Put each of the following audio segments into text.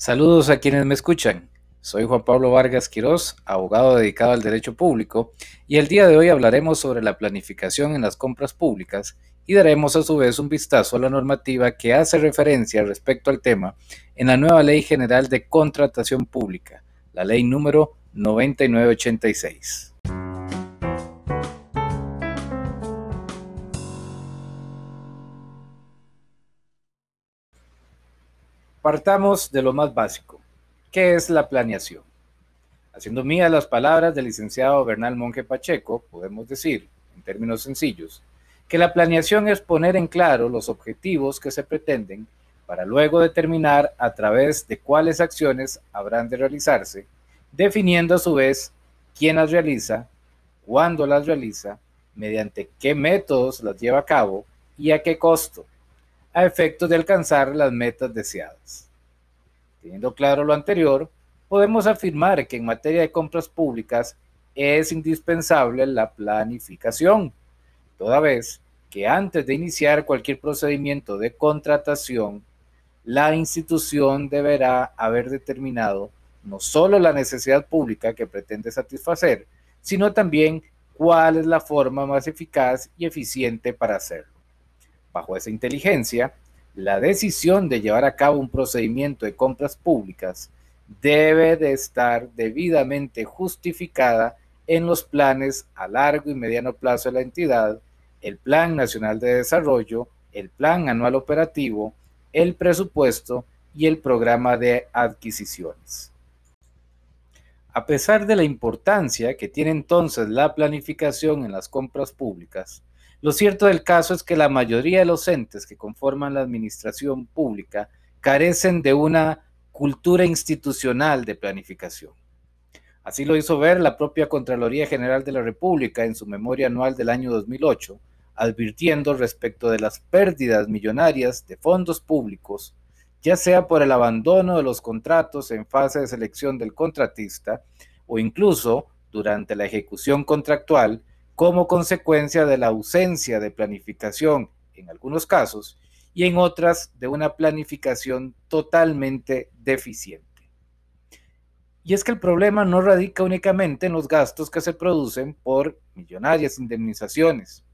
Saludos a quienes me escuchan. Soy Juan Pablo Vargas Quirós, abogado dedicado al derecho público, y el día de hoy hablaremos sobre la planificación en las compras públicas y daremos a su vez un vistazo a la normativa que hace referencia respecto al tema en la nueva Ley General de Contratación Pública, la ley número 9986. Partamos de lo más básico. ¿Qué es la planeación? Haciendo mías las palabras del licenciado Bernal Monge Pacheco, podemos decir, en términos sencillos, que la planeación es poner en claro los objetivos que se pretenden para luego determinar a través de cuáles acciones habrán de realizarse, definiendo a su vez quién las realiza, cuándo las realiza, mediante qué métodos las lleva a cabo y a qué costo a efectos de alcanzar las metas deseadas. Teniendo claro lo anterior, podemos afirmar que en materia de compras públicas es indispensable la planificación, toda vez que antes de iniciar cualquier procedimiento de contratación, la institución deberá haber determinado no solo la necesidad pública que pretende satisfacer, sino también cuál es la forma más eficaz y eficiente para hacerlo. Bajo esa inteligencia, la decisión de llevar a cabo un procedimiento de compras públicas debe de estar debidamente justificada en los planes a largo y mediano plazo de la entidad, el Plan Nacional de Desarrollo, el Plan Anual Operativo, el presupuesto y el programa de adquisiciones. A pesar de la importancia que tiene entonces la planificación en las compras públicas, lo cierto del caso es que la mayoría de los entes que conforman la administración pública carecen de una cultura institucional de planificación. Así lo hizo ver la propia Contraloría General de la República en su memoria anual del año 2008, advirtiendo respecto de las pérdidas millonarias de fondos públicos, ya sea por el abandono de los contratos en fase de selección del contratista o incluso durante la ejecución contractual como consecuencia de la ausencia de planificación en algunos casos y en otras de una planificación totalmente deficiente. Y es que el problema no radica únicamente en los gastos que se producen por millonarias indemnizaciones,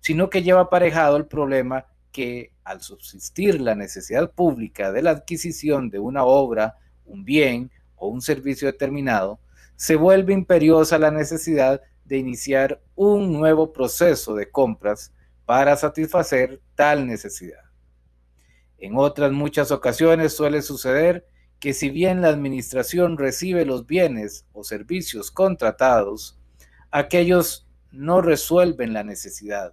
sino que lleva aparejado el problema que al subsistir la necesidad pública de la adquisición de una obra, un bien o un servicio determinado, se vuelve imperiosa la necesidad de iniciar un nuevo proceso de compras para satisfacer tal necesidad. En otras muchas ocasiones suele suceder que si bien la administración recibe los bienes o servicios contratados, aquellos no resuelven la necesidad,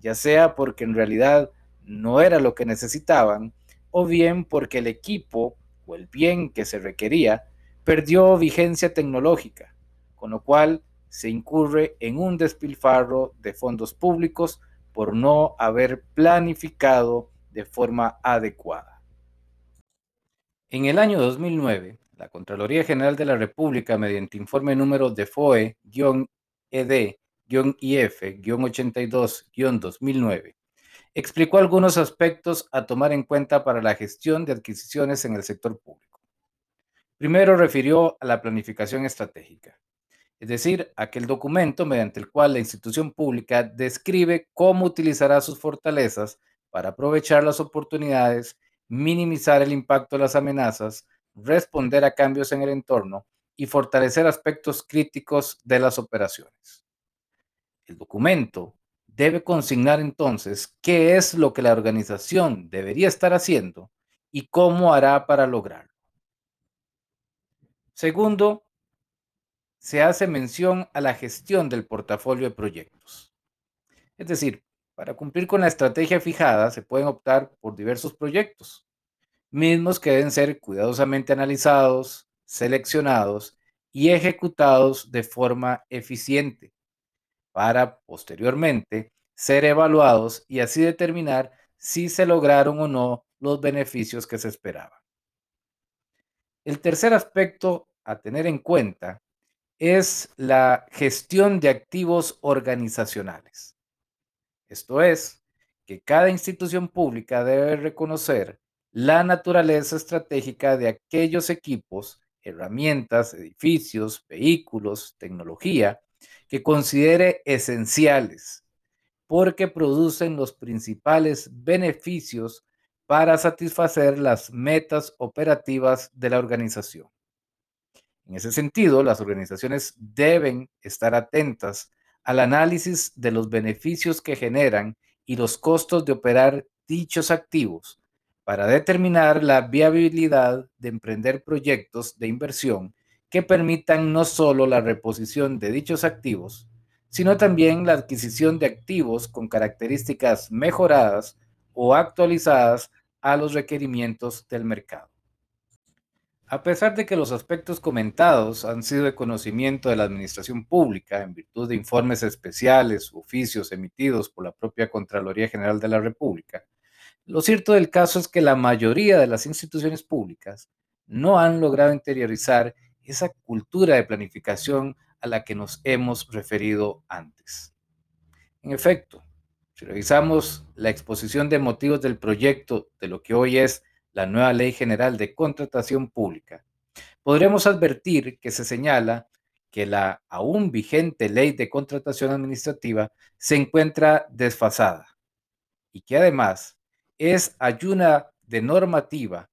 ya sea porque en realidad no era lo que necesitaban, o bien porque el equipo o el bien que se requería perdió vigencia tecnológica, con lo cual se incurre en un despilfarro de fondos públicos por no haber planificado de forma adecuada. En el año 2009, la Contraloría General de la República, mediante informe número de FOE-ED-IF-82-2009, explicó algunos aspectos a tomar en cuenta para la gestión de adquisiciones en el sector público. Primero refirió a la planificación estratégica es decir, aquel documento mediante el cual la institución pública describe cómo utilizará sus fortalezas para aprovechar las oportunidades, minimizar el impacto de las amenazas, responder a cambios en el entorno y fortalecer aspectos críticos de las operaciones. El documento debe consignar entonces qué es lo que la organización debería estar haciendo y cómo hará para lograrlo. Segundo, se hace mención a la gestión del portafolio de proyectos. Es decir, para cumplir con la estrategia fijada se pueden optar por diversos proyectos, mismos que deben ser cuidadosamente analizados, seleccionados y ejecutados de forma eficiente para posteriormente ser evaluados y así determinar si se lograron o no los beneficios que se esperaban. El tercer aspecto a tener en cuenta es la gestión de activos organizacionales. Esto es, que cada institución pública debe reconocer la naturaleza estratégica de aquellos equipos, herramientas, edificios, vehículos, tecnología que considere esenciales porque producen los principales beneficios para satisfacer las metas operativas de la organización. En ese sentido, las organizaciones deben estar atentas al análisis de los beneficios que generan y los costos de operar dichos activos para determinar la viabilidad de emprender proyectos de inversión que permitan no solo la reposición de dichos activos, sino también la adquisición de activos con características mejoradas o actualizadas a los requerimientos del mercado. A pesar de que los aspectos comentados han sido de conocimiento de la Administración Pública en virtud de informes especiales u oficios emitidos por la propia Contraloría General de la República, lo cierto del caso es que la mayoría de las instituciones públicas no han logrado interiorizar esa cultura de planificación a la que nos hemos referido antes. En efecto, si revisamos la exposición de motivos del proyecto de lo que hoy es la nueva Ley General de Contratación Pública, podremos advertir que se señala que la aún vigente Ley de Contratación Administrativa se encuentra desfasada y que además es ayuna de normativa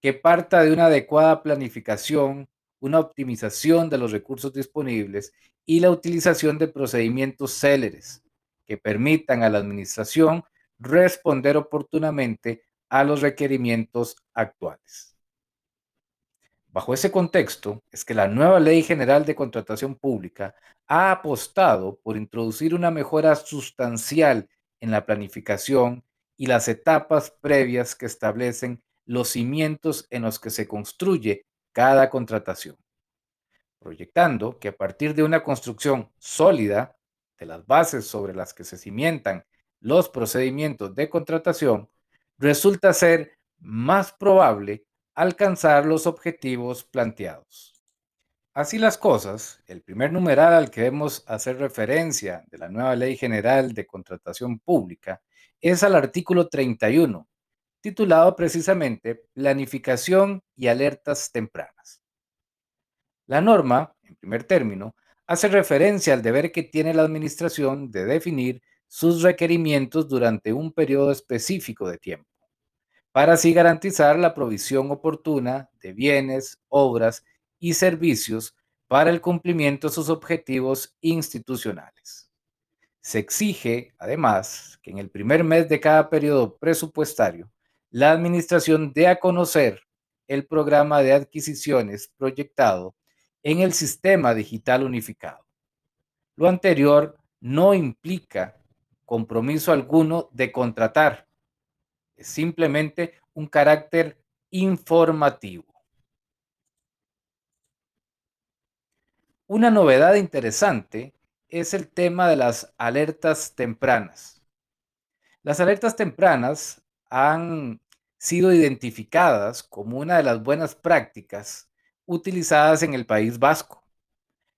que parta de una adecuada planificación una optimización de los recursos disponibles y la utilización de procedimientos céleres que permitan a la administración responder oportunamente a los requerimientos actuales. Bajo ese contexto es que la nueva Ley General de Contratación Pública ha apostado por introducir una mejora sustancial en la planificación y las etapas previas que establecen los cimientos en los que se construye cada contratación, proyectando que a partir de una construcción sólida de las bases sobre las que se cimientan los procedimientos de contratación, resulta ser más probable alcanzar los objetivos planteados. Así las cosas, el primer numeral al que debemos hacer referencia de la nueva Ley General de Contratación Pública es al artículo 31, titulado precisamente Planificación y alertas tempranas. La norma, en primer término, hace referencia al deber que tiene la Administración de definir sus requerimientos durante un periodo específico de tiempo, para así garantizar la provisión oportuna de bienes, obras y servicios para el cumplimiento de sus objetivos institucionales. Se exige, además, que en el primer mes de cada periodo presupuestario la administración dé a conocer el programa de adquisiciones proyectado en el sistema digital unificado. Lo anterior no implica compromiso alguno de contratar, es simplemente un carácter informativo. Una novedad interesante es el tema de las alertas tempranas. Las alertas tempranas han sido identificadas como una de las buenas prácticas utilizadas en el País Vasco,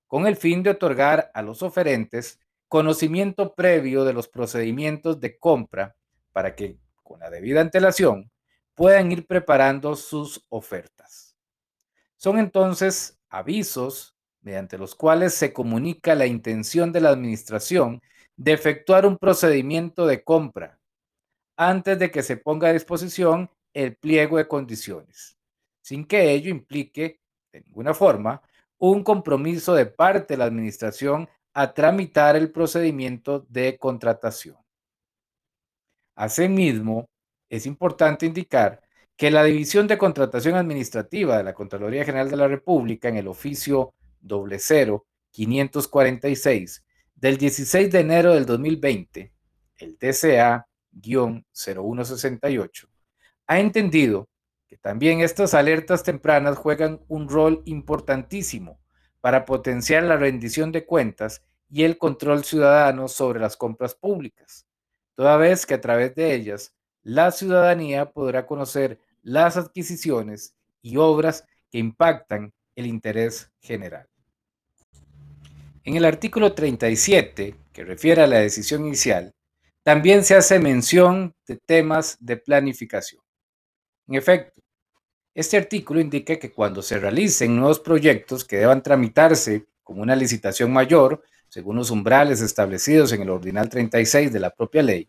con el fin de otorgar a los oferentes conocimiento previo de los procedimientos de compra para que, con la debida antelación, puedan ir preparando sus ofertas. Son entonces avisos mediante los cuales se comunica la intención de la administración de efectuar un procedimiento de compra antes de que se ponga a disposición el pliego de condiciones, sin que ello implique, de ninguna forma, un compromiso de parte de la Administración a tramitar el procedimiento de contratación. Asimismo, es importante indicar que la División de Contratación Administrativa de la Contraloría General de la República en el oficio 00546 del 16 de enero del 2020, el TCA 0168, ha entendido que también estas alertas tempranas juegan un rol importantísimo para potenciar la rendición de cuentas y el control ciudadano sobre las compras públicas, toda vez que a través de ellas la ciudadanía podrá conocer las adquisiciones y obras que impactan el interés general. En el artículo 37, que refiere a la decisión inicial, también se hace mención de temas de planificación. En efecto, este artículo indica que cuando se realicen nuevos proyectos que deban tramitarse como una licitación mayor, según los umbrales establecidos en el Ordinal 36 de la propia ley,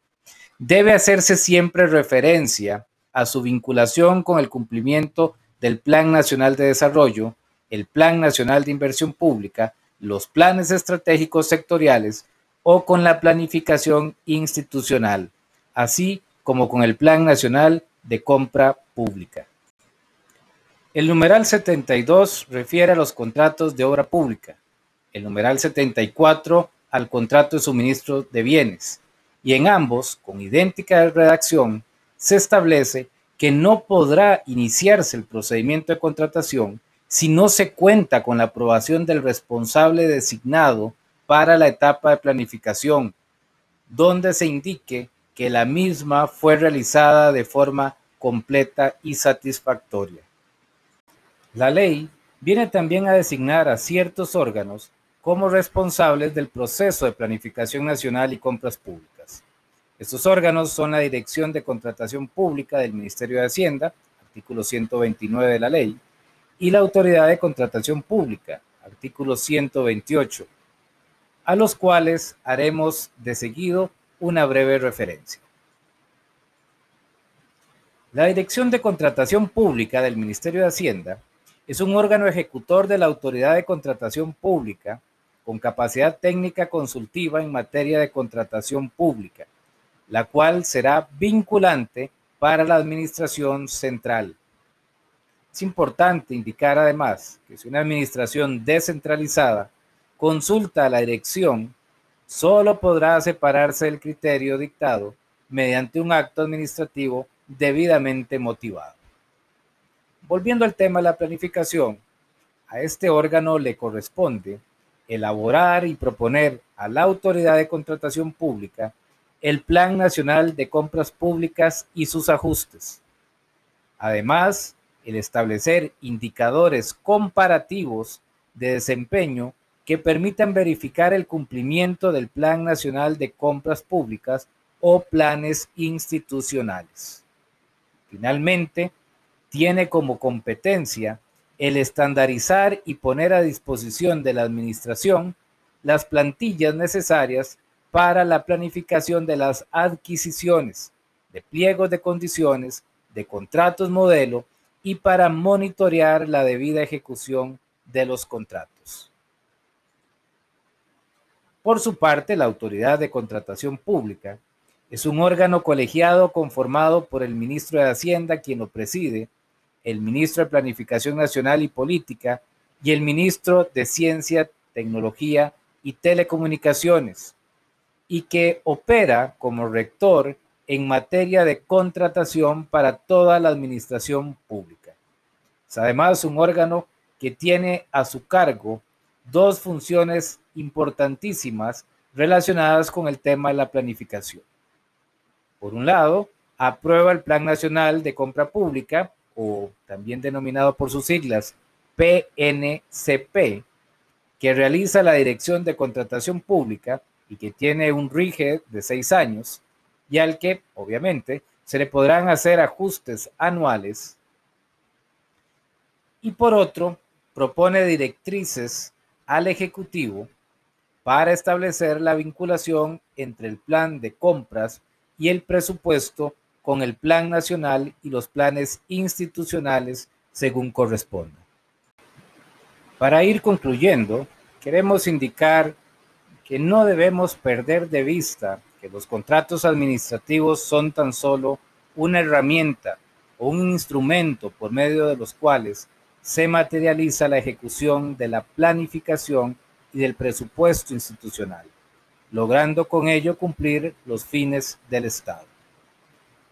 debe hacerse siempre referencia a su vinculación con el cumplimiento del Plan Nacional de Desarrollo, el Plan Nacional de Inversión Pública, los planes estratégicos sectoriales o con la planificación institucional, así como con el Plan Nacional de Compra Pública. El numeral 72 refiere a los contratos de obra pública, el numeral 74 al contrato de suministro de bienes, y en ambos, con idéntica redacción, se establece que no podrá iniciarse el procedimiento de contratación si no se cuenta con la aprobación del responsable designado para la etapa de planificación, donde se indique que la misma fue realizada de forma completa y satisfactoria. La ley viene también a designar a ciertos órganos como responsables del proceso de planificación nacional y compras públicas. Estos órganos son la Dirección de Contratación Pública del Ministerio de Hacienda, artículo 129 de la ley, y la Autoridad de Contratación Pública, artículo 128, a los cuales haremos de seguido una breve referencia. La Dirección de Contratación Pública del Ministerio de Hacienda es un órgano ejecutor de la Autoridad de Contratación Pública con capacidad técnica consultiva en materia de contratación pública la cual será vinculante para la Administración Central. Es importante indicar además que si una administración descentralizada consulta a la dirección, solo podrá separarse del criterio dictado mediante un acto administrativo debidamente motivado. Volviendo al tema de la planificación, a este órgano le corresponde elaborar y proponer a la autoridad de contratación pública el Plan Nacional de Compras Públicas y sus ajustes. Además, el establecer indicadores comparativos de desempeño que permitan verificar el cumplimiento del Plan Nacional de Compras Públicas o planes institucionales. Finalmente, tiene como competencia el estandarizar y poner a disposición de la Administración las plantillas necesarias para la planificación de las adquisiciones, de pliegos de condiciones, de contratos modelo y para monitorear la debida ejecución de los contratos. Por su parte, la Autoridad de Contratación Pública es un órgano colegiado conformado por el ministro de Hacienda, quien lo preside, el ministro de Planificación Nacional y Política y el ministro de Ciencia, Tecnología y Telecomunicaciones, y que opera como rector en materia de contratación para toda la administración pública. Es además un órgano que tiene a su cargo dos funciones importantísimas relacionadas con el tema de la planificación. Por un lado, aprueba el Plan Nacional de Compra Pública, o también denominado por sus siglas PNCP, que realiza la Dirección de Contratación Pública y que tiene un RIGE de seis años y al que, obviamente, se le podrán hacer ajustes anuales. Y por otro, propone directrices al Ejecutivo para establecer la vinculación entre el plan de compras y el presupuesto con el plan nacional y los planes institucionales según corresponda. Para ir concluyendo, queremos indicar que no debemos perder de vista que los contratos administrativos son tan solo una herramienta o un instrumento por medio de los cuales se materializa la ejecución de la planificación y del presupuesto institucional, logrando con ello cumplir los fines del Estado.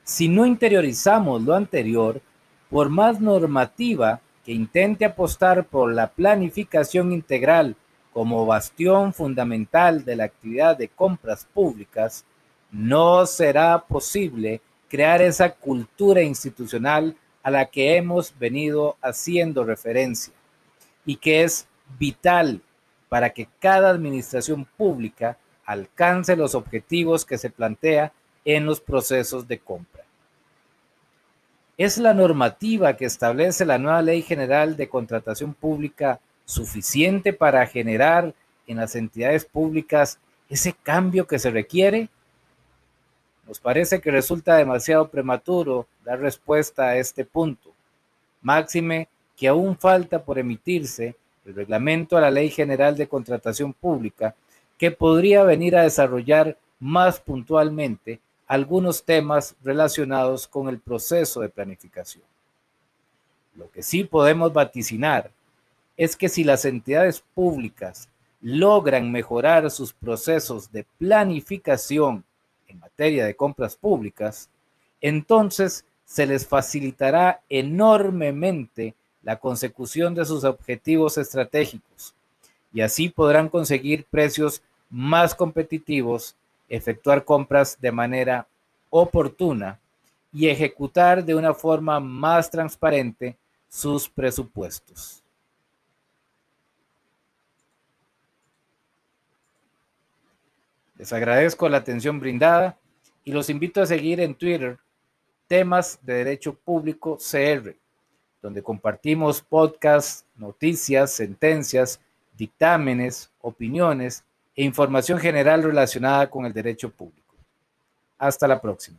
Si no interiorizamos lo anterior, por más normativa que intente apostar por la planificación integral como bastión fundamental de la actividad de compras públicas, no será posible crear esa cultura institucional a la que hemos venido haciendo referencia y que es vital para que cada administración pública alcance los objetivos que se plantea en los procesos de compra. ¿Es la normativa que establece la nueva Ley General de Contratación Pública suficiente para generar en las entidades públicas ese cambio que se requiere? Nos parece que resulta demasiado prematuro dar respuesta a este punto. Máxime que aún falta por emitirse el reglamento a la Ley General de Contratación Pública que podría venir a desarrollar más puntualmente algunos temas relacionados con el proceso de planificación. Lo que sí podemos vaticinar es que si las entidades públicas logran mejorar sus procesos de planificación en materia de compras públicas, entonces se les facilitará enormemente la consecución de sus objetivos estratégicos y así podrán conseguir precios más competitivos efectuar compras de manera oportuna y ejecutar de una forma más transparente sus presupuestos. Les agradezco la atención brindada y los invito a seguir en Twitter temas de derecho público CR, donde compartimos podcasts, noticias, sentencias, dictámenes, opiniones e información general relacionada con el derecho público. Hasta la próxima.